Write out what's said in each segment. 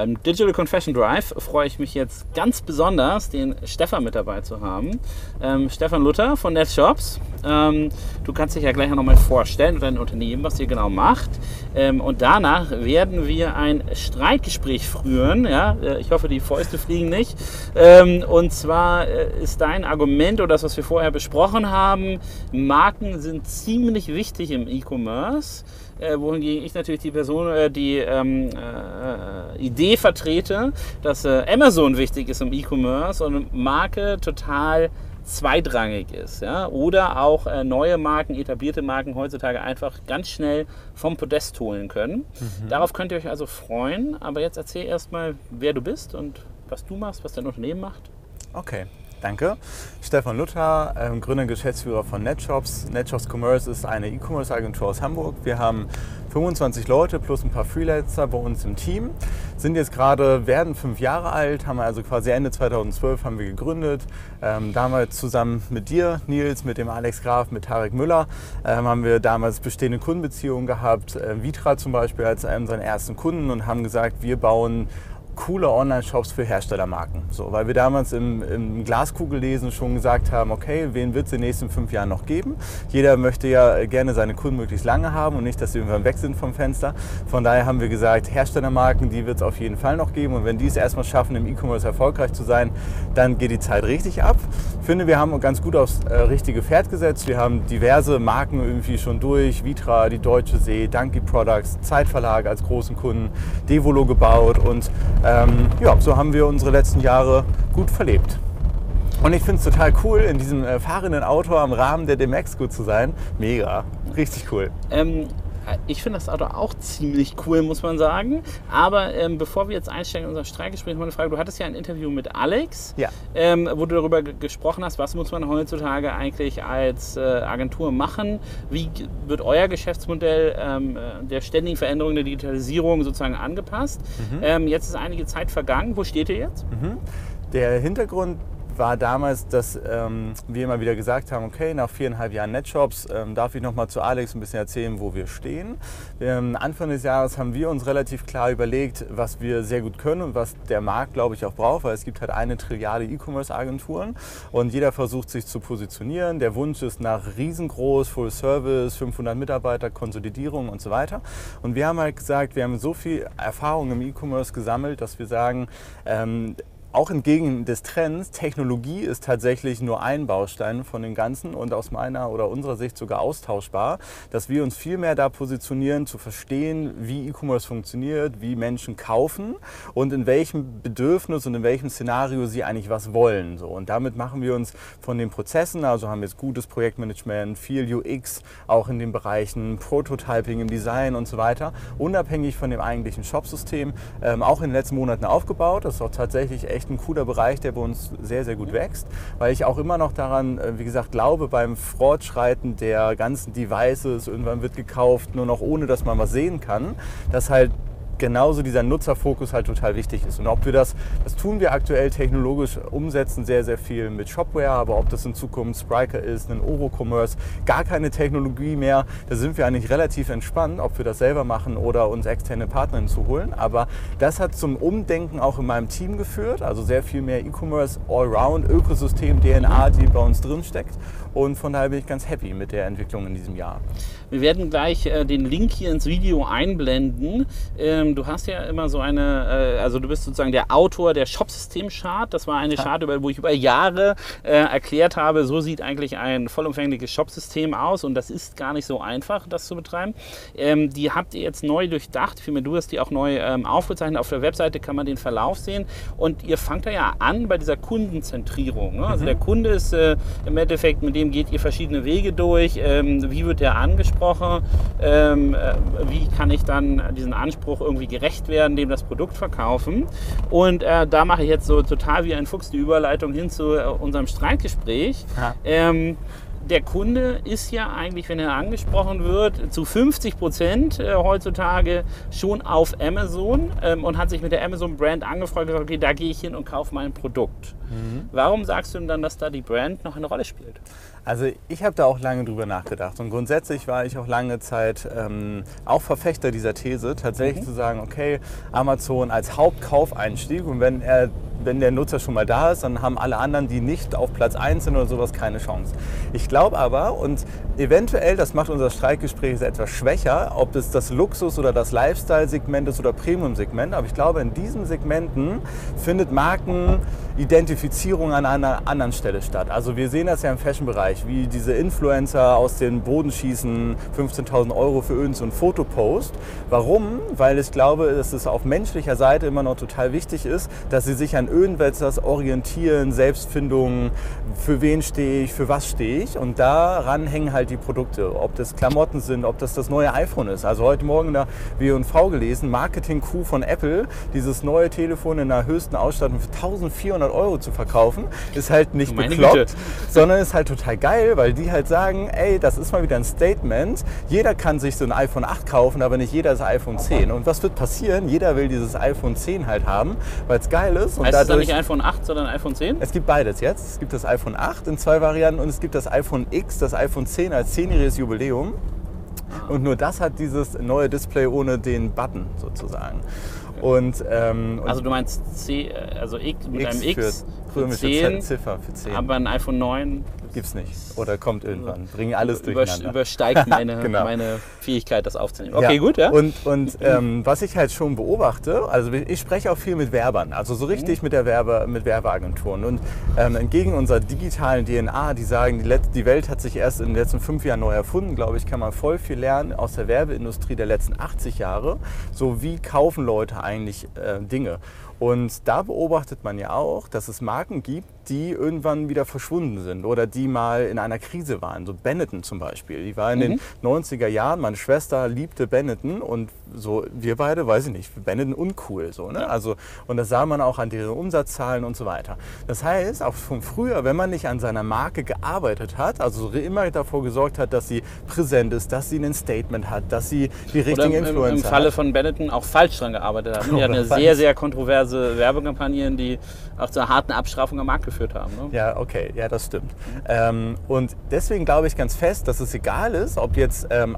Beim Digital Confession Drive freue ich mich jetzt ganz besonders, den Stefan mit dabei zu haben. Ähm, Stefan Luther von NetShops. Ähm, du kannst dich ja gleich noch mal vorstellen und dein Unternehmen, was ihr genau macht. Ähm, und danach werden wir ein Streitgespräch führen. Ja? Äh, ich hoffe, die Fäuste fliegen nicht. Ähm, und zwar äh, ist dein Argument oder das, was wir vorher besprochen haben, Marken sind ziemlich wichtig im E-Commerce äh, wohingegen ich natürlich die Person, äh, die ähm, äh, Idee vertrete, dass äh, Amazon wichtig ist im E-Commerce und Marke total zweitrangig ist. Ja? Oder auch äh, neue Marken, etablierte Marken heutzutage einfach ganz schnell vom Podest holen können. Mhm. Darauf könnt ihr euch also freuen. Aber jetzt erzähl erstmal, wer du bist und was du machst, was dein Unternehmen macht. Okay. Danke. Stefan Luther, ähm, Gründer und Geschäftsführer von NetShops. NetShops Commerce ist eine E-Commerce-Agentur aus Hamburg. Wir haben 25 Leute plus ein paar Freelancer bei uns im Team. Sind jetzt gerade, werden fünf Jahre alt, haben also quasi Ende 2012 haben wir gegründet. Ähm, damals zusammen mit dir, Nils, mit dem Alex Graf, mit Tarek Müller, ähm, haben wir damals bestehende Kundenbeziehungen gehabt. Äh, Vitra zum Beispiel als einen seiner ersten Kunden und haben gesagt, wir bauen coole Online-Shops für Herstellermarken. So, weil wir damals im, im Glaskugellesen schon gesagt haben, okay, wen wird es in den nächsten fünf Jahren noch geben? Jeder möchte ja gerne seine Kunden möglichst lange haben und nicht, dass sie irgendwann weg sind vom Fenster. Von daher haben wir gesagt, Herstellermarken, die wird es auf jeden Fall noch geben. Und wenn die es erstmal schaffen, im E-Commerce erfolgreich zu sein, dann geht die Zeit richtig ab. Ich finde, wir haben ganz gut aufs äh, richtige Pferd gesetzt. Wir haben diverse Marken irgendwie schon durch. Vitra, die Deutsche See, Donkey Products, Zeitverlag als großen Kunden, Devolo gebaut und ähm, ja, so haben wir unsere letzten Jahre gut verlebt. Und ich finde es total cool, in diesem äh, fahrenden Auto am Rahmen der DMX gut zu sein. Mega, richtig cool. Ähm, ich finde das Auto auch ziemlich cool, muss man sagen. Aber ähm, bevor wir jetzt einsteigen in unser Streitgespräch, noch eine Frage. Du hattest ja ein Interview mit Alex, ja. ähm, wo du darüber gesprochen hast, was muss man heutzutage eigentlich als äh, Agentur machen? Wie wird euer Geschäftsmodell ähm, äh, der ständigen Veränderung der Digitalisierung sozusagen angepasst? Mhm. Ähm, jetzt ist einige Zeit vergangen. Wo steht ihr jetzt? Mhm. Der Hintergrund war damals, dass ähm, wir immer wieder gesagt haben, okay, nach viereinhalb Jahren Netshops ähm, darf ich noch mal zu Alex ein bisschen erzählen, wo wir stehen. Ähm, Anfang des Jahres haben wir uns relativ klar überlegt, was wir sehr gut können und was der Markt, glaube ich, auch braucht, weil es gibt halt eine Trilliarde E-Commerce-Agenturen und jeder versucht sich zu positionieren. Der Wunsch ist nach riesengroß, Full Service, 500 Mitarbeiter, Konsolidierung und so weiter. Und wir haben halt gesagt, wir haben so viel Erfahrung im E-Commerce gesammelt, dass wir sagen, ähm, auch entgegen des Trends, Technologie ist tatsächlich nur ein Baustein von dem Ganzen und aus meiner oder unserer Sicht sogar austauschbar, dass wir uns viel mehr da positionieren, zu verstehen, wie E-Commerce funktioniert, wie Menschen kaufen und in welchem Bedürfnis und in welchem Szenario sie eigentlich was wollen. So. Und damit machen wir uns von den Prozessen, also haben jetzt gutes Projektmanagement, viel UX, auch in den Bereichen Prototyping im Design und so weiter, unabhängig von dem eigentlichen Shopsystem, ähm, auch in den letzten Monaten aufgebaut. Das ist auch tatsächlich echt echt ein cooler Bereich, der bei uns sehr, sehr gut wächst, weil ich auch immer noch daran, äh, wie gesagt, glaube, beim Fortschreiten der ganzen Devices, irgendwann wird gekauft, nur noch ohne, dass man was sehen kann, dass halt genauso dieser Nutzerfokus halt total wichtig ist. Und ob wir das, das tun wir aktuell technologisch umsetzen, sehr, sehr viel mit Shopware, aber ob das in Zukunft Spriker ist, ein Oro-Commerce, gar keine Technologie mehr, da sind wir eigentlich relativ entspannt, ob wir das selber machen oder uns externe Partner hinzuholen. Aber das hat zum Umdenken auch in meinem Team geführt, also sehr viel mehr E-Commerce, Allround, Ökosystem, DNA, die bei uns drin steckt. Und von daher bin ich ganz happy mit der Entwicklung in diesem Jahr. Wir werden gleich äh, den Link hier ins Video einblenden. Ähm, du hast ja immer so eine, äh, also du bist sozusagen der Autor der Shopsystem-Chart. Das war eine Chart, wo ich über Jahre äh, erklärt habe, so sieht eigentlich ein vollumfängliches Shopsystem aus und das ist gar nicht so einfach, das zu betreiben. Ähm, die habt ihr jetzt neu durchdacht. Vielmehr du hast die auch neu ähm, aufgezeichnet. Auf der Webseite kann man den Verlauf sehen und ihr fangt da ja an bei dieser Kundenzentrierung. Ne? Also mhm. der Kunde ist äh, im Endeffekt mit dem dem geht ihr verschiedene Wege durch. Ähm, wie wird der angesprochen? Ähm, äh, wie kann ich dann diesen Anspruch irgendwie gerecht werden, dem das Produkt verkaufen? Und äh, da mache ich jetzt so total wie ein Fuchs die Überleitung hin zu äh, unserem Streitgespräch. Ja. Ähm, der Kunde ist ja eigentlich, wenn er angesprochen wird, zu 50 Prozent äh, heutzutage schon auf Amazon ähm, und hat sich mit der Amazon-Brand angefragt, gesagt, okay, da gehe ich hin und kaufe mein Produkt. Mhm. Warum sagst du denn dann, dass da die Brand noch eine Rolle spielt? Also ich habe da auch lange drüber nachgedacht und grundsätzlich war ich auch lange Zeit ähm, auch Verfechter dieser These, tatsächlich mhm. zu sagen, okay, Amazon als Hauptkaufeinstieg und wenn er wenn der Nutzer schon mal da ist, dann haben alle anderen, die nicht auf Platz 1 sind oder sowas, keine Chance. Ich glaube aber, und eventuell, das macht unser Streikgespräch etwas schwächer, ob es das Luxus- oder das Lifestyle-Segment ist oder Premium-Segment, aber ich glaube, in diesen Segmenten findet Markenidentifizierung an einer anderen Stelle statt. Also wir sehen das ja im Fashion-Bereich, wie diese Influencer aus den Boden schießen, 15.000 Euro für irgendeinen so einen Fotopost. Warum? Weil ich glaube, dass es auf menschlicher Seite immer noch total wichtig ist, dass sie sich an irgendetwas orientieren, Selbstfindung, für wen stehe ich, für was stehe ich. Und daran hängen halt die Produkte. Ob das Klamotten sind, ob das das neue iPhone ist. Also heute Morgen in der W&V gelesen, Marketing-Coup von Apple, dieses neue Telefon in der höchsten Ausstattung für 1400 Euro zu verkaufen, ist halt nicht bekloppt, Güte. sondern ist halt total geil, weil die halt sagen, ey, das ist mal wieder ein Statement. Jeder kann sich so ein iPhone 8 kaufen, aber nicht jeder das iPhone 10. Und was wird passieren? Jeder will dieses iPhone 10 halt haben, weil es geil ist. Und heißt dadurch, es dann nicht iPhone 8, sondern iPhone 10? Es gibt beides jetzt. Es gibt das iPhone 8 in zwei Varianten und es gibt das iPhone X, das iPhone 10 als 10-jähriges Jubiläum. Ah. Und nur das hat dieses neue Display ohne den Button sozusagen. Und, ähm, also du meinst C, also X mit X einem X für 10, Ziffer für 10. Aber ein iPhone 9 Gibt's nicht. Oder kommt irgendwann. Bringen alles Über, durcheinander. Übersteigt meine, genau. meine Fähigkeit, das aufzunehmen. Okay, ja. gut, ja. Und, und ähm, was ich halt schon beobachte, also ich spreche auch viel mit Werbern, also so richtig mhm. mit, der Werbe, mit Werbeagenturen. Und ähm, entgegen unserer digitalen DNA, die sagen, die, die Welt hat sich erst in den letzten fünf Jahren neu erfunden, glaube ich, kann man voll viel lernen aus der Werbeindustrie der letzten 80 Jahre. So wie kaufen Leute eigentlich äh, Dinge. Und da beobachtet man ja auch, dass es Marken gibt, die irgendwann wieder verschwunden sind oder die mal in einer Krise waren. So Benetton zum Beispiel. Die war in mhm. den 90er Jahren, meine Schwester liebte Benetton und so wir beide, weiß ich nicht, Benetton uncool. So, ne? also, und das sah man auch an deren Umsatzzahlen und so weiter. Das heißt, auch von früher, wenn man nicht an seiner Marke gearbeitet hat, also immer davor gesorgt hat, dass sie präsent ist, dass sie ein Statement hat, dass sie die richtigen Influencer Influencer hat. Im Falle von Benetton auch falsch dran gearbeitet haben. Die hatten eine sehr, sehr kontroverse Werbekampagnen, die auch zur harten Abstrafung am Markt geführt haben. Ne? Ja, okay, ja, das stimmt. Ähm, und deswegen glaube ich ganz fest, dass es egal ist, ob jetzt ähm,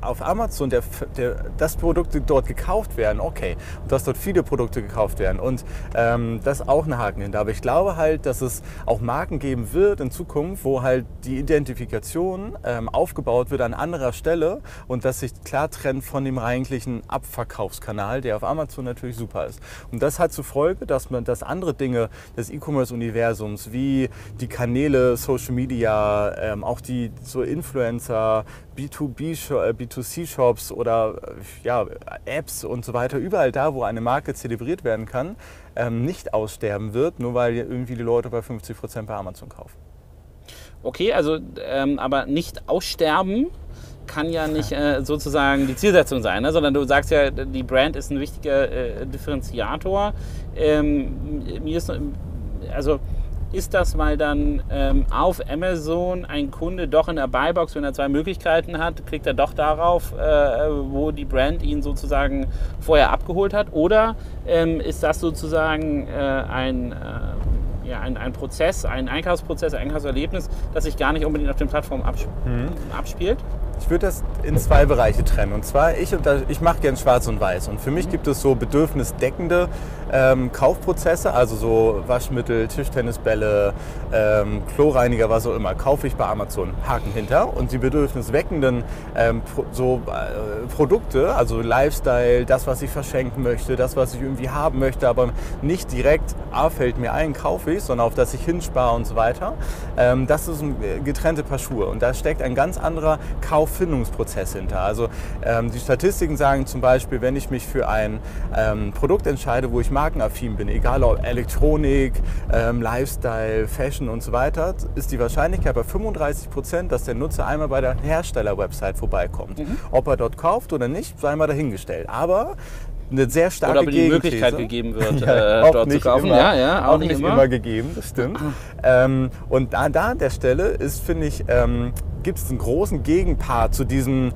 auf Amazon der, der, das Produkte dort gekauft werden, okay, und dass dort viele Produkte gekauft werden und ähm, das auch ein Haken hinter. Aber ich glaube halt, dass es auch Marken geben wird in Zukunft, wo halt die Identifikation ähm, aufgebaut wird an anderer Stelle und das sich klar trennt von dem eigentlichen Abverkaufskanal, der auf Amazon natürlich super ist. Und das hat zur Folge, dass man, dass andere Dinge des E-Commerce-Universums wie die Kanäle, Social Media, ähm, auch die so Influencer, B2B, B2C-Shops äh, oder äh, ja, Apps und so weiter, überall da, wo eine Marke zelebriert werden kann, ähm, nicht aussterben wird, nur weil irgendwie die Leute bei 50 Prozent bei Amazon kaufen. Okay, also ähm, aber nicht aussterben kann ja nicht äh, sozusagen die Zielsetzung sein, ne? sondern du sagst ja, die Brand ist ein wichtiger äh, Differenziator. Ähm, mir ist, also ist das, weil dann ähm, auf Amazon ein Kunde doch in der Buybox, wenn er zwei Möglichkeiten hat, kriegt er doch darauf, äh, wo die Brand ihn sozusagen vorher abgeholt hat? Oder ähm, ist das sozusagen äh, ein, äh, ja, ein, ein Prozess, ein Einkaufsprozess, ein Einkaufserlebnis, das sich gar nicht unbedingt auf den Plattformen absp mhm. abspielt? Ich würde das in zwei Bereiche trennen. Und zwar, ich, ich mache gern schwarz und weiß. Und für mich mhm. gibt es so bedürfnisdeckende ähm, Kaufprozesse, also so Waschmittel, Tischtennisbälle, ähm, Kloreiniger, was auch immer, kaufe ich bei Amazon. Haken hinter. Und die bedürfnisweckenden ähm, pro, so, äh, Produkte, also Lifestyle, das, was ich verschenken möchte, das, was ich irgendwie haben möchte, aber nicht direkt, A, fällt mir ein, kaufe ich, sondern auf das ich hinspare und so weiter. Ähm, das ist ein äh, getrennte Paar Schuhe. Und da steckt ein ganz anderer Kauf Auffindungsprozess hinter. Also ähm, die Statistiken sagen zum Beispiel, wenn ich mich für ein ähm, Produkt entscheide, wo ich markenaffin bin, egal ob Elektronik, ähm, Lifestyle, Fashion und so weiter, ist die Wahrscheinlichkeit bei 35 Prozent, dass der Nutzer einmal bei der Hersteller-Website vorbeikommt. Mhm. Ob er dort kauft oder nicht, sei mal dahingestellt. Aber eine sehr starke Oder aber die Möglichkeit gegeben wird, ja, äh, dort zu kaufen. Immer, ja, ja, auch, auch nicht, immer. immer. gegeben, das stimmt. ähm, und da, da an der Stelle ist, finde ich, ähm, gibt es einen großen Gegenpart zu diesem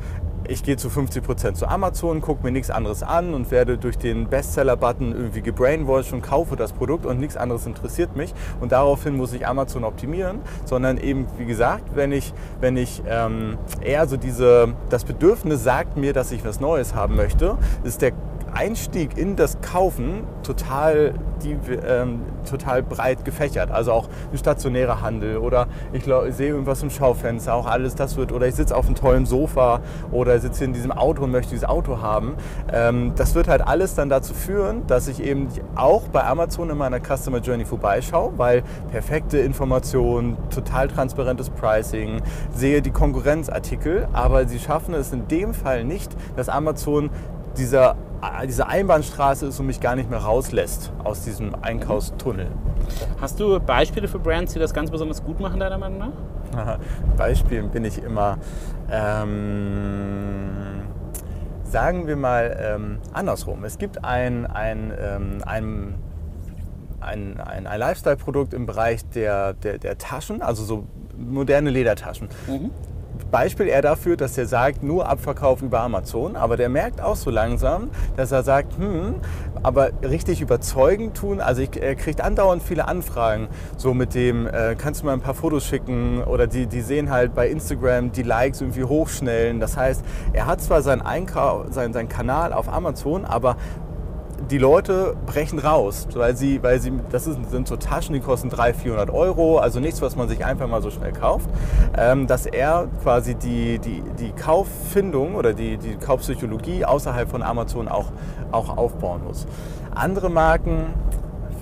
ich gehe zu 50% zu Amazon, gucke mir nichts anderes an und werde durch den Bestseller-Button irgendwie gebrainwashed und kaufe das Produkt und nichts anderes interessiert mich. Und daraufhin muss ich Amazon optimieren, sondern eben, wie gesagt, wenn ich, wenn ich ähm, eher so diese, das Bedürfnis sagt mir, dass ich was Neues haben möchte, ist der Einstieg in das Kaufen total, die, ähm, total breit gefächert. Also auch ein stationärer Handel oder ich, ich sehe irgendwas im Schaufenster, auch alles das wird, oder ich sitze auf einem tollen Sofa oder sitze in diesem Auto und möchte dieses Auto haben. Ähm, das wird halt alles dann dazu führen, dass ich eben auch bei Amazon in meiner Customer Journey vorbeischaue, weil perfekte Informationen, total transparentes Pricing, sehe die Konkurrenzartikel, aber sie schaffen es in dem Fall nicht, dass Amazon dieser diese Einbahnstraße ist und mich gar nicht mehr rauslässt aus diesem Einkaufstunnel. Hast du Beispiele für Brands, die das ganz besonders gut machen, deiner Meinung nach? Beispielen bin ich immer, ähm, sagen wir mal ähm, andersrum. Es gibt ein, ein, ähm, ein ein, ein, ein Lifestyle-Produkt im Bereich der, der, der, Taschen, also so moderne Ledertaschen. Mhm. Beispiel er dafür, dass er sagt, nur Abverkauf über Amazon, aber der merkt auch so langsam, dass er sagt, hm, aber richtig überzeugend tun, also ich, er kriegt andauernd viele Anfragen, so mit dem, äh, kannst du mal ein paar Fotos schicken oder die, die sehen halt bei Instagram die Likes irgendwie hochschnellen. Das heißt, er hat zwar seinen, Einkauf, seinen, seinen Kanal auf Amazon, aber die Leute brechen raus, weil sie, weil sie, das sind so Taschen, die kosten 300, 400 Euro, also nichts, was man sich einfach mal so schnell kauft, ähm, dass er quasi die, die, die Kauffindung oder die, die Kaufpsychologie außerhalb von Amazon auch, auch aufbauen muss. Andere Marken,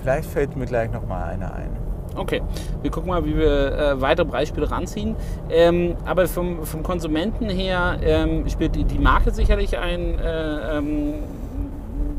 vielleicht fällt mir gleich noch mal eine ein. Okay, wir gucken mal, wie wir äh, weitere Beispiele ranziehen. Ähm, aber vom, vom Konsumenten her ähm, spielt die, die Marke sicherlich ein, äh, ähm,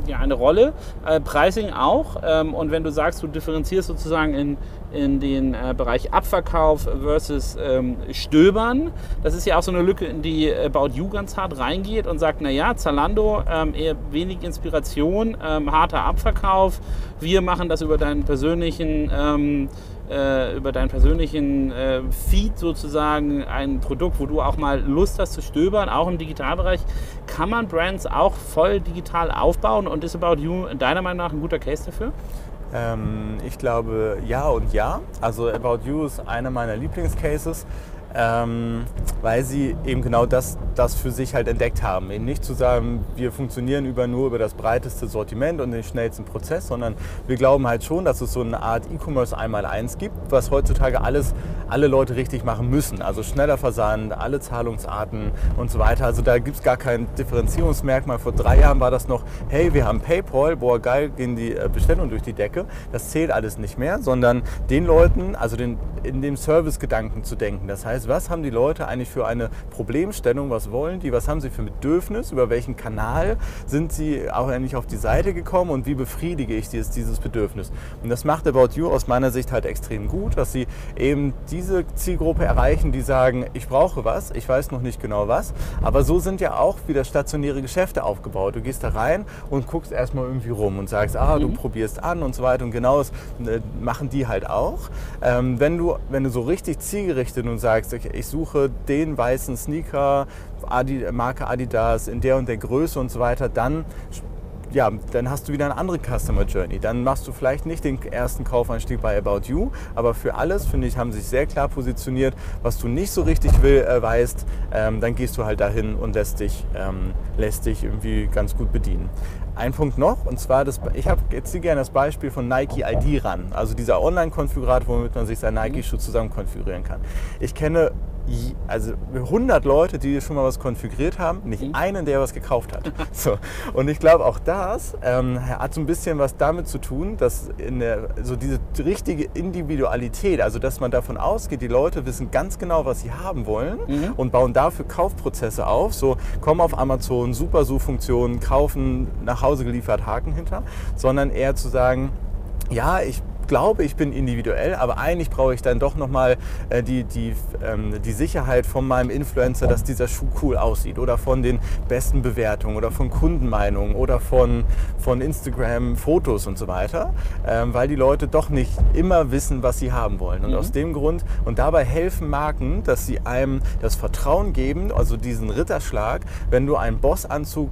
ja, eine Rolle. Äh, Pricing auch. Ähm, und wenn du sagst, du differenzierst sozusagen in, in den äh, Bereich Abverkauf versus ähm, Stöbern, das ist ja auch so eine Lücke, in die About You ganz hart reingeht und sagt, naja, Zalando, ähm, eher wenig Inspiration, ähm, harter Abverkauf. Wir machen das über deinen persönlichen ähm, äh, über deinen persönlichen äh, Feed sozusagen ein Produkt, wo du auch mal Lust hast zu stöbern, auch im Digitalbereich, kann man Brands auch voll digital aufbauen und ist About You deiner Meinung nach ein guter Case dafür? Ähm, ich glaube ja und ja. Also About You ist einer meiner Lieblingscases ähm, weil sie eben genau das, das für sich halt entdeckt haben. Eben nicht zu sagen, wir funktionieren über, nur über das breiteste Sortiment und den schnellsten Prozess, sondern wir glauben halt schon, dass es so eine Art E-Commerce einmal eins gibt, was heutzutage alles, alle Leute richtig machen müssen. Also schneller Versand, alle Zahlungsarten und so weiter. Also da gibt es gar kein Differenzierungsmerkmal. Vor drei Jahren war das noch, hey, wir haben PayPal, boah geil, gehen die äh, Bestellungen durch die Decke. Das zählt alles nicht mehr, sondern den Leuten, also den, in dem Service-Gedanken zu denken. Das heißt, was haben die Leute eigentlich für eine Problemstellung, was wollen die, was haben sie für ein Bedürfnis, über welchen Kanal sind sie auch endlich auf die Seite gekommen und wie befriedige ich dieses, dieses Bedürfnis. Und das macht About You aus meiner Sicht halt extrem gut, dass sie eben diese Zielgruppe erreichen, die sagen, ich brauche was, ich weiß noch nicht genau was, aber so sind ja auch wieder stationäre Geschäfte aufgebaut. Du gehst da rein und guckst erstmal irgendwie rum und sagst, ah, du mhm. probierst an und so weiter und genau das äh, machen die halt auch. Ähm, wenn, du, wenn du so richtig zielgerichtet und sagst, ich suche den weißen Sneaker, Adi, Marke Adidas in der und der Größe und so weiter, dann ja, dann hast du wieder eine andere Customer Journey. Dann machst du vielleicht nicht den ersten Kaufeinstieg bei About You, aber für alles, finde ich, haben sich sehr klar positioniert. Was du nicht so richtig will, äh, weißt, ähm, dann gehst du halt dahin und lässt dich, ähm, lässt dich irgendwie ganz gut bedienen. Ein Punkt noch, und zwar, das, ich habe jetzt hier gerne das Beispiel von Nike ID ran, also dieser Online-Konfigurator, womit man sich sein Nike-Schuh zusammen konfigurieren kann. Ich kenne also 100 Leute, die schon mal was konfiguriert haben, nicht mhm. einen, der was gekauft hat. so. Und ich glaube, auch das ähm, hat so ein bisschen was damit zu tun, dass in der, so diese richtige Individualität, also dass man davon ausgeht, die Leute wissen ganz genau, was sie haben wollen mhm. und bauen dafür Kaufprozesse auf. So, kommen auf Amazon, super Suchfunktionen, kaufen, nach Hause geliefert, Haken hinter, sondern eher zu sagen, ja, ich glaube, ich bin individuell, aber eigentlich brauche ich dann doch nochmal äh, die, die, ähm, die Sicherheit von meinem Influencer, dass dieser Schuh cool aussieht oder von den besten Bewertungen oder von Kundenmeinungen oder von, von Instagram-Fotos und so weiter, ähm, weil die Leute doch nicht immer wissen, was sie haben wollen. Und mhm. aus dem Grund, und dabei helfen Marken, dass sie einem das Vertrauen geben, also diesen Ritterschlag, wenn du einen Bossanzug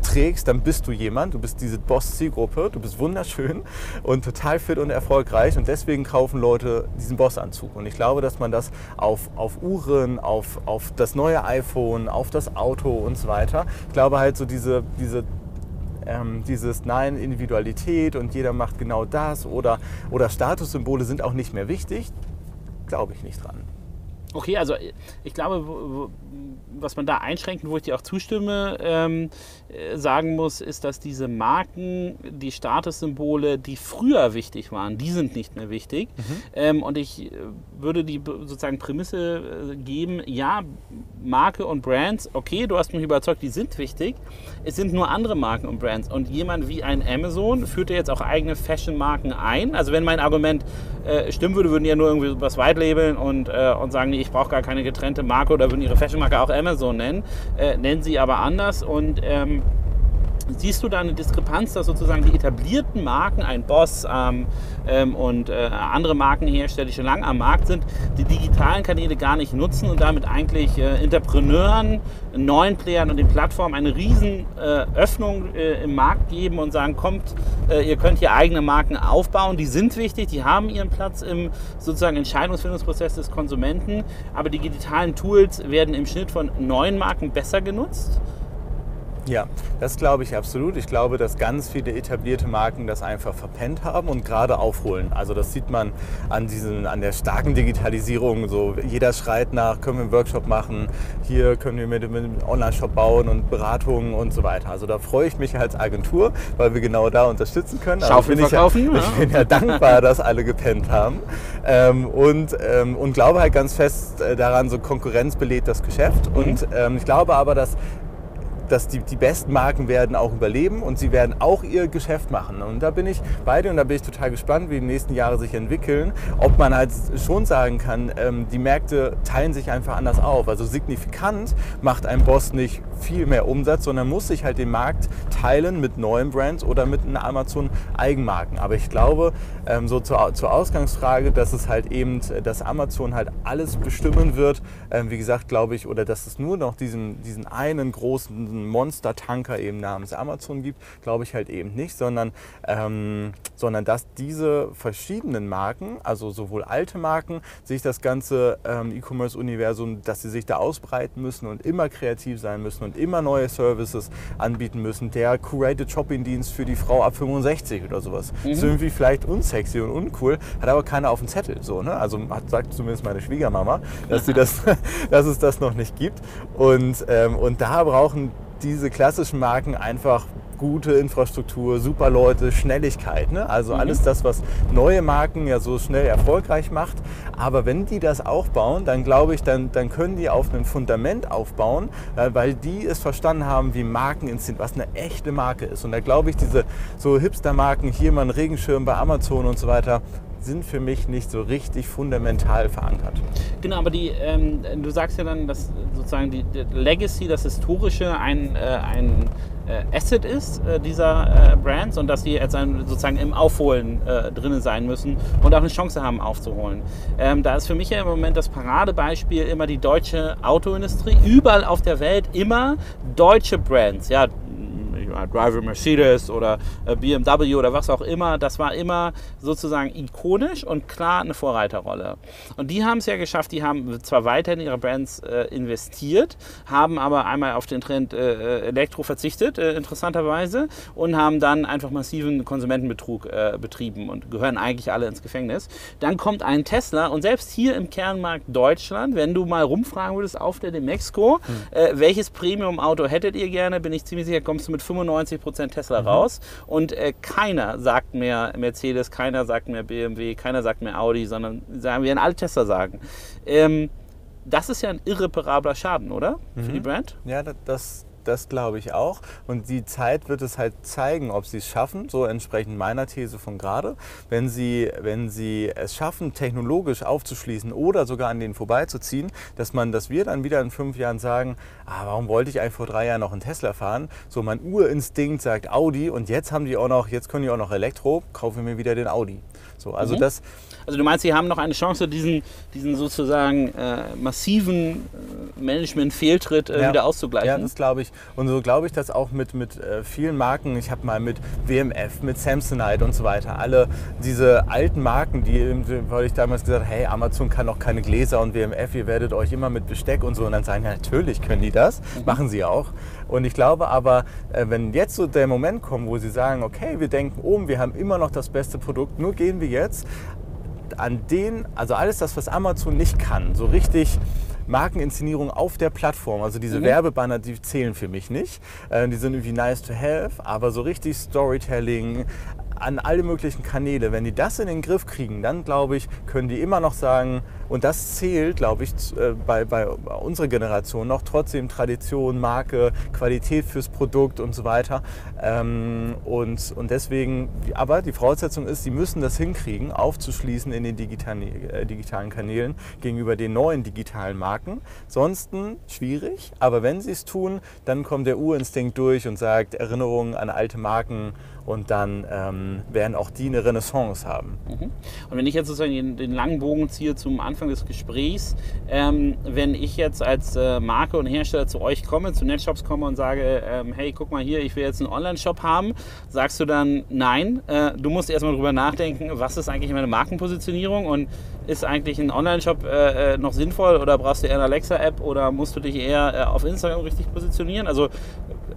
trägst, dann bist du jemand, du bist diese Boss-Zielgruppe, du bist wunderschön und total fit und erfolgreich und deswegen kaufen Leute diesen Boss-Anzug. Und ich glaube, dass man das auf, auf Uhren, auf, auf das neue iPhone, auf das Auto und so weiter, ich glaube halt so diese, diese ähm, dieses Nein, Individualität und jeder macht genau das oder, oder Statussymbole sind auch nicht mehr wichtig, glaube ich nicht dran. Okay, also ich glaube, was man da einschränken, wo ich dir auch zustimme, ähm, äh, sagen muss, ist, dass diese Marken, die Statussymbole, die früher wichtig waren, die sind nicht mehr wichtig. Mhm. Ähm, und ich äh, würde die sozusagen Prämisse äh, geben, ja, Marke und Brands, okay, du hast mich überzeugt, die sind wichtig. Es sind nur andere Marken und Brands. Und jemand wie ein Amazon führt ja jetzt auch eigene Fashion-Marken ein. Also wenn mein Argument äh, stimmen würde, würden die ja nur irgendwie was White-labeln und, äh, und sagen, nee, ich brauche gar keine getrennte Marke oder würden ihre Fashion-Marke auch Amazon nennen. Äh, nennen sie aber anders und ähm, siehst du da eine Diskrepanz, dass sozusagen die etablierten Marken, ein Boss ähm, ähm, und äh, andere Markenhersteller, die schon lange am Markt sind, die digitalen Kanäle gar nicht nutzen und damit eigentlich äh, Entrepreneuren, neuen Playern und den Plattformen eine riesen äh, Öffnung äh, im Markt geben und sagen, kommt, äh, ihr könnt hier eigene Marken aufbauen, die sind wichtig, die haben ihren Platz im sozusagen Entscheidungsfindungsprozess des Konsumenten, aber die digitalen Tools werden im Schnitt von neuen Marken besser genutzt ja, das glaube ich absolut. Ich glaube, dass ganz viele etablierte Marken das einfach verpennt haben und gerade aufholen. Also das sieht man an, diesen, an der starken Digitalisierung. So jeder schreit nach, können wir einen Workshop machen, hier können wir mit, mit einem Online-Shop bauen und Beratungen und so weiter. Also da freue ich mich als Agentur, weil wir genau da unterstützen können. Also bin ich, ja, ich bin ja dankbar, dass alle gepennt haben. Ähm, und, ähm, und glaube halt ganz fest äh, daran, so Konkurrenz belebt das Geschäft. Mhm. Und ähm, ich glaube aber, dass dass die, die besten Marken werden auch überleben und sie werden auch ihr Geschäft machen. Und da bin ich bei dir und da bin ich total gespannt, wie die nächsten Jahre sich entwickeln. Ob man halt schon sagen kann, ähm, die Märkte teilen sich einfach anders auf. Also signifikant macht ein Boss nicht viel mehr Umsatz, sondern muss sich halt den Markt teilen mit neuen Brands oder mit einer Amazon Eigenmarken. Aber ich glaube, ähm, so zur, zur Ausgangsfrage, dass es halt eben, dass Amazon halt alles bestimmen wird, ähm, wie gesagt, glaube ich, oder dass es nur noch diesen, diesen einen großen diesen Monster-Tanker eben namens Amazon gibt, glaube ich halt eben nicht, sondern, ähm, sondern dass diese verschiedenen Marken, also sowohl alte Marken, sich das ganze ähm, E-Commerce-Universum, dass sie sich da ausbreiten müssen und immer kreativ sein müssen und immer neue Services anbieten müssen. Der Curated Shopping-Dienst für die Frau ab 65 oder sowas. Mhm. Ist irgendwie vielleicht unsexy und uncool, hat aber keiner auf dem Zettel. So, ne? Also hat, sagt zumindest meine Schwiegermama, dass, sie das, dass es das noch nicht gibt. Und, ähm, und da brauchen diese klassischen Marken einfach gute Infrastruktur, super Leute, Schnelligkeit. Ne? Also mhm. alles das, was neue Marken ja so schnell erfolgreich macht. Aber wenn die das aufbauen, dann glaube ich, dann, dann können die auf einem Fundament aufbauen, äh, weil die es verstanden haben, wie Marken sind, was eine echte Marke ist. Und da glaube ich, diese so Hipster-Marken, hier mal ein Regenschirm bei Amazon und so weiter, sind für mich nicht so richtig fundamental verankert. Genau, aber die, ähm, du sagst ja dann, dass sozusagen die, die Legacy, das Historische ein, äh, ein äh, Asset ist äh, dieser äh, Brands und dass sie jetzt ein, sozusagen im Aufholen äh, drin sein müssen und auch eine Chance haben aufzuholen. Ähm, da ist für mich ja im Moment das Paradebeispiel immer die deutsche Autoindustrie. Überall auf der Welt immer deutsche Brands. Ja, Driver Mercedes oder äh, BMW oder was auch immer, das war immer sozusagen ikonisch und klar eine Vorreiterrolle. Und die haben es ja geschafft, die haben zwar weiter in ihre Brands äh, investiert, haben aber einmal auf den Trend äh, Elektro verzichtet, äh, interessanterweise, und haben dann einfach massiven Konsumentenbetrug äh, betrieben und gehören eigentlich alle ins Gefängnis. Dann kommt ein Tesla und selbst hier im Kernmarkt Deutschland, wenn du mal rumfragen würdest auf der de Mexico, hm. welches Premium-Auto hättet ihr gerne, bin ich ziemlich sicher, kommst du mit 25 95% Tesla mhm. raus und äh, keiner sagt mehr Mercedes, keiner sagt mehr BMW, keiner sagt mehr Audi, sondern sagen, werden alle Tesla sagen. Ähm, das ist ja ein irreparabler Schaden, oder? Mhm. Für die mhm. Brand? Ja, das, das glaube ich auch. Und die Zeit wird es halt zeigen, ob sie es schaffen, so entsprechend meiner These von gerade. Wenn sie, wenn sie es schaffen, technologisch aufzuschließen oder sogar an denen vorbeizuziehen, dass man, dass wir dann wieder in fünf Jahren sagen, ah, warum wollte ich eigentlich vor drei Jahren noch einen Tesla fahren? So mein Urinstinkt sagt Audi und jetzt haben die auch noch, jetzt können die auch noch Elektro, kaufe mir wieder den Audi. So, also mhm. das. Also du meinst, sie haben noch eine Chance, diesen, diesen sozusagen äh, massiven äh, Management-Fehltritt äh, ja. wieder auszugleichen? Ja, das glaube ich. Und so glaube ich das auch mit, mit äh, vielen Marken. Ich habe mal mit WMF, mit Samsonite und so weiter, alle diese alten Marken, die, weil ich damals gesagt hey, Amazon kann noch keine Gläser und WMF, ihr werdet euch immer mit Besteck und so. Und dann sagen, ja, natürlich können die das, mhm. machen sie auch. Und ich glaube aber, äh, wenn jetzt so der Moment kommt, wo sie sagen, okay, wir denken um, wir haben immer noch das beste Produkt, nur gehen wir jetzt an den, also alles das, was Amazon nicht kann, so richtig Markeninszenierung auf der Plattform. Also diese mhm. Werbebanner, die zählen für mich nicht. Äh, die sind irgendwie nice to have, aber so richtig Storytelling, an alle möglichen Kanäle. Wenn die das in den Griff kriegen, dann glaube ich, können die immer noch sagen, und das zählt, glaube ich, äh, bei, bei unserer Generation noch trotzdem Tradition, Marke, Qualität fürs Produkt und so weiter. Ähm, und, und deswegen, aber die Voraussetzung ist, sie müssen das hinkriegen, aufzuschließen in den digitalen, äh, digitalen Kanälen gegenüber den neuen digitalen Marken. Ansonsten schwierig, aber wenn sie es tun, dann kommt der Urinstinkt durch und sagt Erinnerungen an alte Marken und dann ähm, werden auch die eine Renaissance haben. Mhm. Und wenn ich jetzt sozusagen den, den, langen Bogen ziehe zum Anfang des Gesprächs, ähm, wenn ich jetzt als äh, Marke und Hersteller zu euch komme, zu Netshops komme und sage, ähm, hey, guck mal hier, ich will jetzt einen Online-Shop haben, sagst du dann, nein, äh, du musst erstmal drüber nachdenken, was ist eigentlich meine Markenpositionierung und ist eigentlich ein Online-Shop äh, äh noch sinnvoll oder brauchst du eher eine Alexa-App oder musst du dich eher äh, auf Instagram richtig positionieren? Also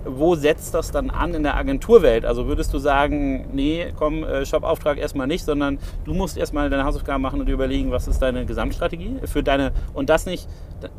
wo setzt das dann an in der Agenturwelt? Also würdest du sagen, nee, komm, äh, Shop-Auftrag erstmal nicht, sondern du musst erstmal deine Hausaufgaben machen und überlegen, was ist deine Gesamtstrategie für deine, und das nicht,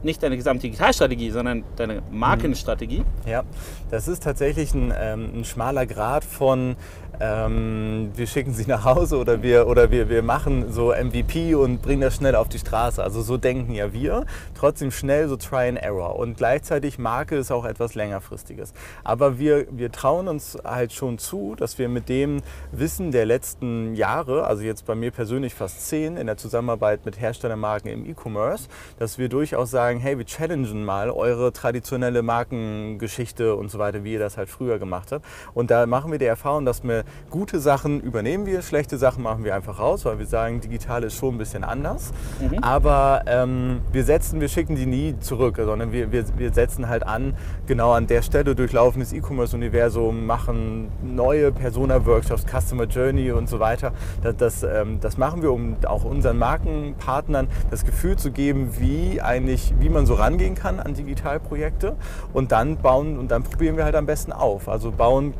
nicht deine Gesamtdigitalstrategie, sondern deine Markenstrategie? Ja, das ist tatsächlich ein, ähm, ein schmaler Grad von ähm, wir schicken sie nach Hause oder wir, oder wir, wir machen so MVP und bringen das schnell auf die Straße. Also so denken ja wir. Trotzdem schnell so Try and Error. Und gleichzeitig Marke ist auch etwas längerfristiges. Aber wir, wir trauen uns halt schon zu, dass wir mit dem Wissen der letzten Jahre, also jetzt bei mir persönlich fast zehn, in der Zusammenarbeit mit Herstellermarken im E-Commerce, dass wir durchaus sagen, hey, wir challengen mal eure traditionelle Markengeschichte und so weiter, wie ihr das halt früher gemacht habt. Und da machen wir die Erfahrung, dass wir gute Sachen übernehmen wir, schlechte Sachen machen wir einfach raus, weil wir sagen, digital ist schon ein bisschen anders. Mhm. Aber ähm, wir setzen, wir schicken die nie zurück, sondern wir, wir, wir setzen halt an, genau an der Stelle durchlaufen das E-Commerce-Universum, machen neue Persona-Workshops, Customer Journey und so weiter. Das, das, ähm, das machen wir, um auch unseren Markenpartnern das Gefühl zu geben, wie eigentlich, wie man so rangehen kann an Digitalprojekte und dann bauen und dann probieren wir halt am besten auf. Also bauen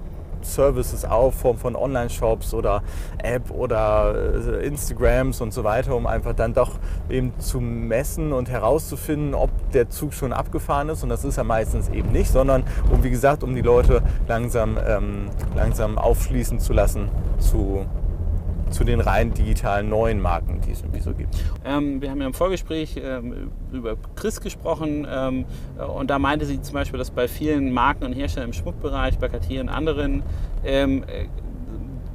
Services auf, Form von Online-Shops oder App oder äh, Instagrams und so weiter, um einfach dann doch eben zu messen und herauszufinden, ob der Zug schon abgefahren ist. Und das ist er meistens eben nicht, sondern um, wie gesagt, um die Leute langsam, ähm, langsam aufschließen zu lassen zu zu den rein digitalen neuen Marken, die es irgendwie so gibt. Ähm, wir haben ja im Vorgespräch ähm, über Chris gesprochen ähm, und da meinte sie zum Beispiel, dass bei vielen Marken und Herstellern im Schmuckbereich, bei Cartier und anderen ähm, äh,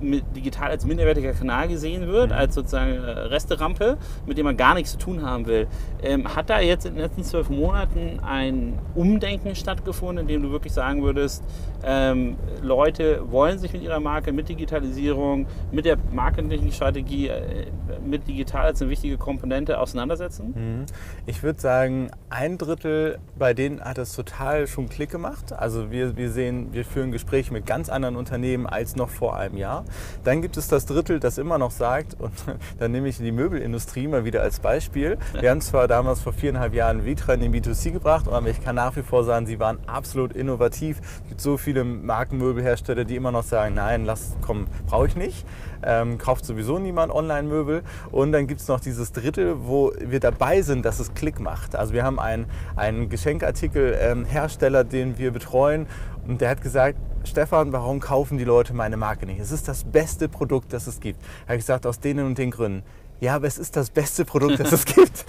digital als minderwertiger Kanal gesehen wird, mhm. als sozusagen äh, Resterampe, mit dem man gar nichts zu tun haben will. Ähm, hat da jetzt in den letzten zwölf Monaten ein Umdenken stattgefunden, in dem du wirklich sagen würdest, ähm, Leute wollen sich mit ihrer Marke, mit Digitalisierung, mit der Marketingstrategie, äh, mit digital als eine wichtige Komponente auseinandersetzen? Mhm. Ich würde sagen, ein Drittel bei denen hat es total schon Klick gemacht. Also wir, wir sehen, wir führen Gespräche mit ganz anderen Unternehmen als noch vor einem Jahr. Dann gibt es das Drittel, das immer noch sagt, und dann nehme ich die Möbelindustrie mal wieder als Beispiel. Wir haben zwar damals vor viereinhalb Jahren Vitra in den B2C gebracht, aber ich kann nach wie vor sagen, sie waren absolut innovativ. Es gibt so viele Markenmöbelhersteller, die immer noch sagen, nein, lass, komm, brauche ich nicht. Ähm, kauft sowieso niemand Online-Möbel. Und dann gibt es noch dieses Drittel, wo wir dabei sind, dass es Klick macht. Also wir haben einen, einen Geschenkartikelhersteller, ähm, den wir betreuen und der hat gesagt, Stefan, warum kaufen die Leute meine Marke nicht? Es ist das beste Produkt, das es gibt. Er hat gesagt, aus denen und den Gründen. ja, aber es ist das beste Produkt, das es gibt.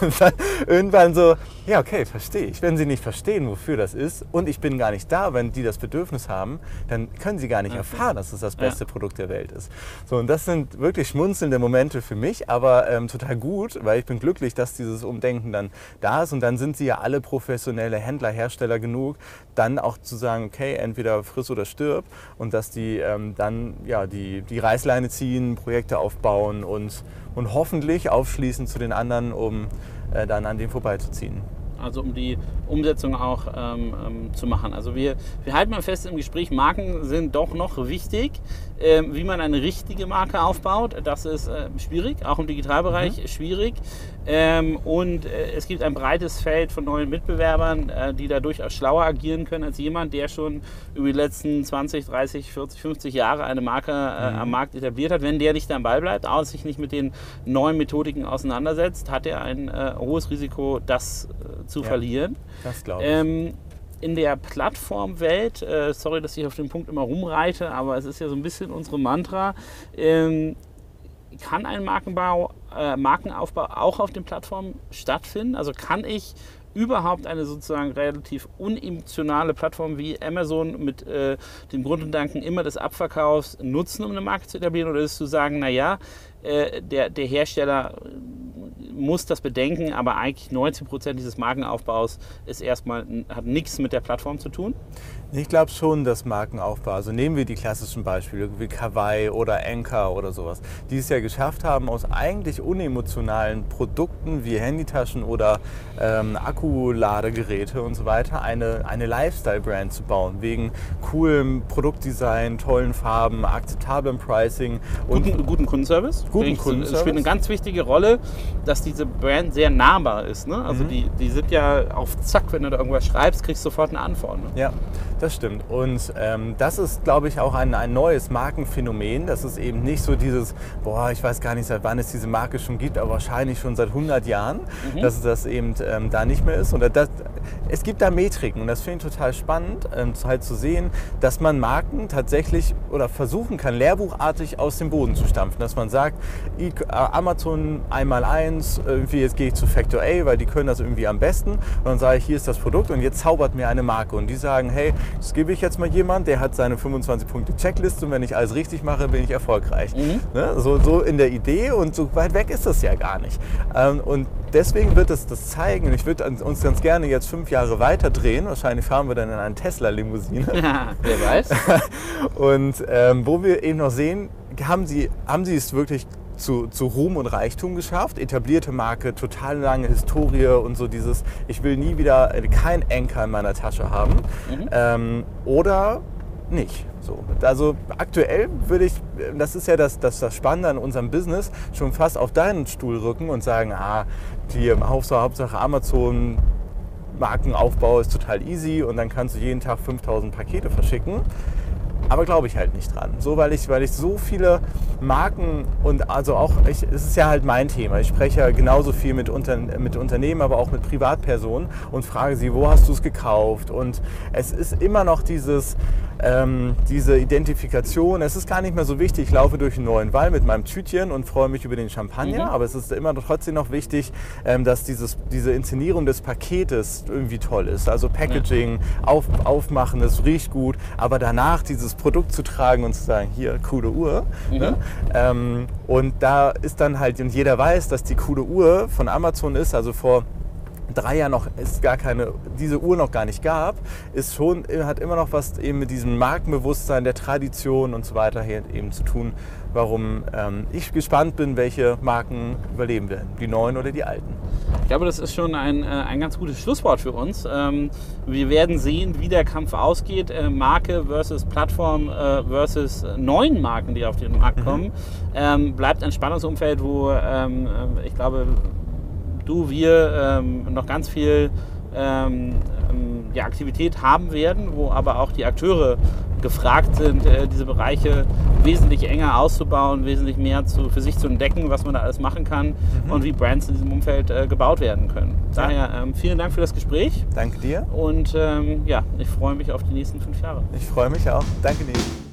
Und dann irgendwann so, ja, okay, verstehe ich. Wenn Sie nicht verstehen, wofür das ist und ich bin gar nicht da, wenn die das Bedürfnis haben, dann können Sie gar nicht erfahren, dass es das beste ja. Produkt der Welt ist. So, und das sind wirklich schmunzelnde Momente für mich, aber ähm, total gut, weil ich bin glücklich, dass dieses Umdenken dann da ist und dann sind Sie ja alle professionelle Händler, Hersteller genug, dann auch zu sagen, okay, entweder friss oder stirb und dass die ähm, dann ja, die, die Reißleine ziehen, Projekte aufbauen und und hoffentlich aufschließen zu den anderen, um äh, dann an dem vorbeizuziehen. Also um die Umsetzung auch ähm, ähm, zu machen. Also wir, wir halten mal fest im Gespräch, Marken sind doch noch wichtig. Ähm, wie man eine richtige Marke aufbaut, das ist äh, schwierig, auch im Digitalbereich mhm. schwierig. Ähm, und äh, es gibt ein breites Feld von neuen Mitbewerbern, äh, die da durchaus schlauer agieren können als jemand, der schon über die letzten 20, 30, 40, 50 Jahre eine Marke äh, mhm. am Markt etabliert hat. Wenn der nicht am Ball bleibt, auch sich nicht mit den neuen Methodiken auseinandersetzt, hat er ein äh, hohes Risiko, das äh, zu ja, verlieren. Das glaube ich. Ähm, in der Plattformwelt, äh, sorry, dass ich auf den Punkt immer rumreite, aber es ist ja so ein bisschen unsere Mantra, ähm, kann ein Markenbau, äh, Markenaufbau auch auf den Plattformen stattfinden? Also kann ich überhaupt eine sozusagen relativ unemotionale Plattform wie Amazon mit äh, dem Grundgedanken immer des Abverkaufs nutzen, um eine Marke zu etablieren? Oder ist zu sagen, naja, äh, der, der Hersteller muss das bedenken, aber eigentlich 90 Prozent dieses Markenaufbaus ist erstmal, hat nichts mit der Plattform zu tun? Ich glaube schon, dass Markenaufbau, also nehmen wir die klassischen Beispiele wie Kawaii oder Anker oder sowas, die es ja geschafft haben, aus eigentlich unemotionalen Produkten wie Handytaschen oder ähm, Akkuladegeräte und so weiter eine, eine Lifestyle-Brand zu bauen, wegen coolem Produktdesign, tollen Farben, akzeptablem Pricing und guten, guten Kundenservice. Guten Kundenservice. Es spielt eine ganz wichtige Rolle, dass diese Brand sehr nahbar ist. Ne? Also mhm. die, die sind ja auf Zack, wenn du da irgendwas schreibst, kriegst du sofort eine Antwort. Ne? Ja, das stimmt. Und ähm, das ist, glaube ich, auch ein, ein neues Markenphänomen. Das ist eben nicht so dieses, boah, ich weiß gar nicht, seit wann es diese Marke schon gibt, aber wahrscheinlich schon seit 100 Jahren, mhm. dass das eben ähm, da nicht mehr ist. Und das, es gibt da Metriken und das finde ich total spannend, ähm, halt zu sehen, dass man Marken tatsächlich oder versuchen kann, lehrbuchartig aus dem Boden zu stampfen. Dass man sagt, äh, Amazon einmal eins, irgendwie jetzt gehe ich zu Factor A, weil die können das irgendwie am besten. Und dann sage ich, hier ist das Produkt und jetzt zaubert mir eine Marke. Und die sagen, hey, das gebe ich jetzt mal jemand, der hat seine 25 Punkte Checkliste und wenn ich alles richtig mache, bin ich erfolgreich. Mhm. Ne? So, so in der Idee und so weit weg ist das ja gar nicht. Ähm, und deswegen wird es das zeigen und ich würde uns ganz gerne jetzt fünf Jahre weiter drehen. Wahrscheinlich fahren wir dann in eine Tesla-Limousine. Wer weiß. und ähm, wo wir eben noch sehen, haben sie, haben sie es wirklich zu, zu Ruhm und Reichtum geschafft. Etablierte Marke, total lange Historie und so dieses, ich will nie wieder kein Anker in meiner Tasche haben. Mhm. Ähm, oder nicht. So. Also aktuell würde ich, das ist ja das, das, das Spannende an unserem Business, schon fast auf deinen Stuhl rücken und sagen, ah, die Hauptsache, Hauptsache Amazon Markenaufbau ist total easy und dann kannst du jeden Tag 5000 Pakete verschicken. Aber glaube ich halt nicht dran. So, weil ich, weil ich so viele Marken und also auch, ich, es ist ja halt mein Thema. Ich spreche ja genauso viel mit, Unter, mit Unternehmen, aber auch mit Privatpersonen und frage sie, wo hast du es gekauft? Und es ist immer noch dieses, ähm, diese Identifikation. Es ist gar nicht mehr so wichtig, ich laufe durch einen neuen Wall mit meinem Tütchen und freue mich über den Champagner, mhm. aber es ist immer trotzdem noch wichtig, ähm, dass dieses, diese Inszenierung des Paketes irgendwie toll ist. Also Packaging, ja. auf, aufmachen, es riecht gut, aber danach dieses Produkt zu tragen und zu sagen, hier, coole Uhr. Mhm. Ne? Ähm, und da ist dann halt, und jeder weiß, dass die coole Uhr von Amazon ist, also vor drei Jahren noch es gar keine, diese Uhr noch gar nicht gab, ist schon, hat immer noch was eben mit diesem Markenbewusstsein der Tradition und so weiter hier eben zu tun, warum ähm, ich gespannt bin, welche Marken überleben werden, die neuen oder die alten. Ich glaube, das ist schon ein, äh, ein ganz gutes Schlusswort für uns. Ähm, wir werden sehen, wie der Kampf ausgeht. Äh, Marke versus Plattform äh, versus neuen Marken, die auf den Markt mhm. kommen. Ähm, bleibt ein Spannungsumfeld, wo ähm, ich glaube, du, wir ähm, noch ganz viel ähm, ähm, ja, Aktivität haben werden, wo aber auch die Akteure gefragt sind, äh, diese Bereiche wesentlich enger auszubauen, wesentlich mehr zu, für sich zu entdecken, was man da alles machen kann mhm. und wie Brands in diesem Umfeld äh, gebaut werden können. Daher ähm, vielen Dank für das Gespräch. Danke dir. Und ähm, ja, ich freue mich auf die nächsten fünf Jahre. Ich freue mich auch. Danke dir.